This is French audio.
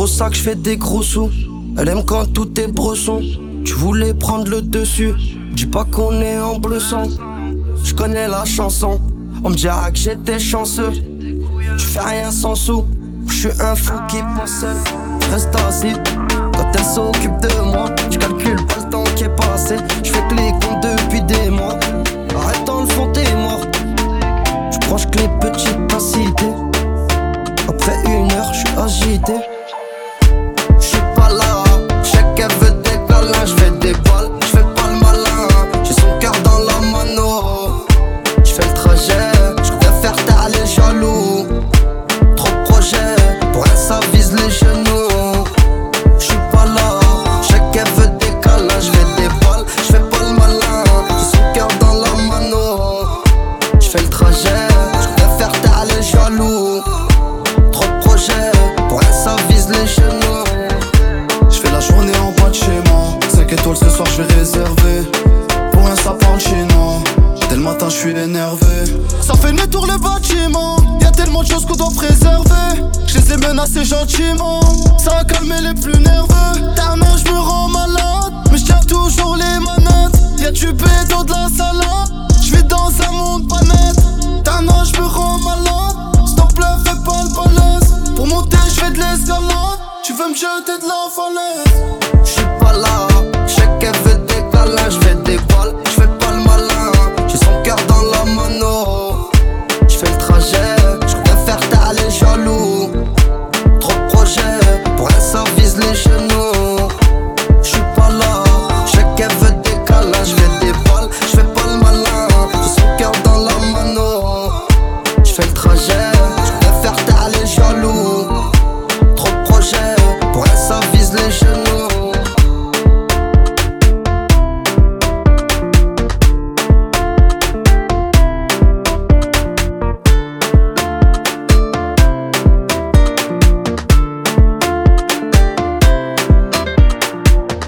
gros sac, je fais des gros sous. Elle aime quand tout est bresson. Tu voulais prendre le dessus. Dis pas qu'on est en bleu sang. Je connais la chanson. On me dira que j'étais chanceux. Tu fais rien sans sous. Je suis un fou qui pense seul. Reste assis. Quand elle s'occupe de moi, je calcule pas le temps qui est passé. Je fais que les comptes depuis des mois. Arrête dans le fond, t'es mort. Je proche que les petites cité. Après une heure, je suis agité. Trop de projets. Pour elle, ça vise les genoux. Je fais la journée en bas de chez moi. 5 étoiles ce soir je vais réserver. Pour un sapin chinois Dès le matin je suis énervé. Ça fait le tour le bâtiment. Y'a tellement de choses qu'on doit préserver. Je les ai menacés gentiment. Ça a calmé les plus nerveux. Dernière je me rends malade. Mais je tiens toujours les manettes. Y'a du béton l'escalade Tu veux me jeter de la falaise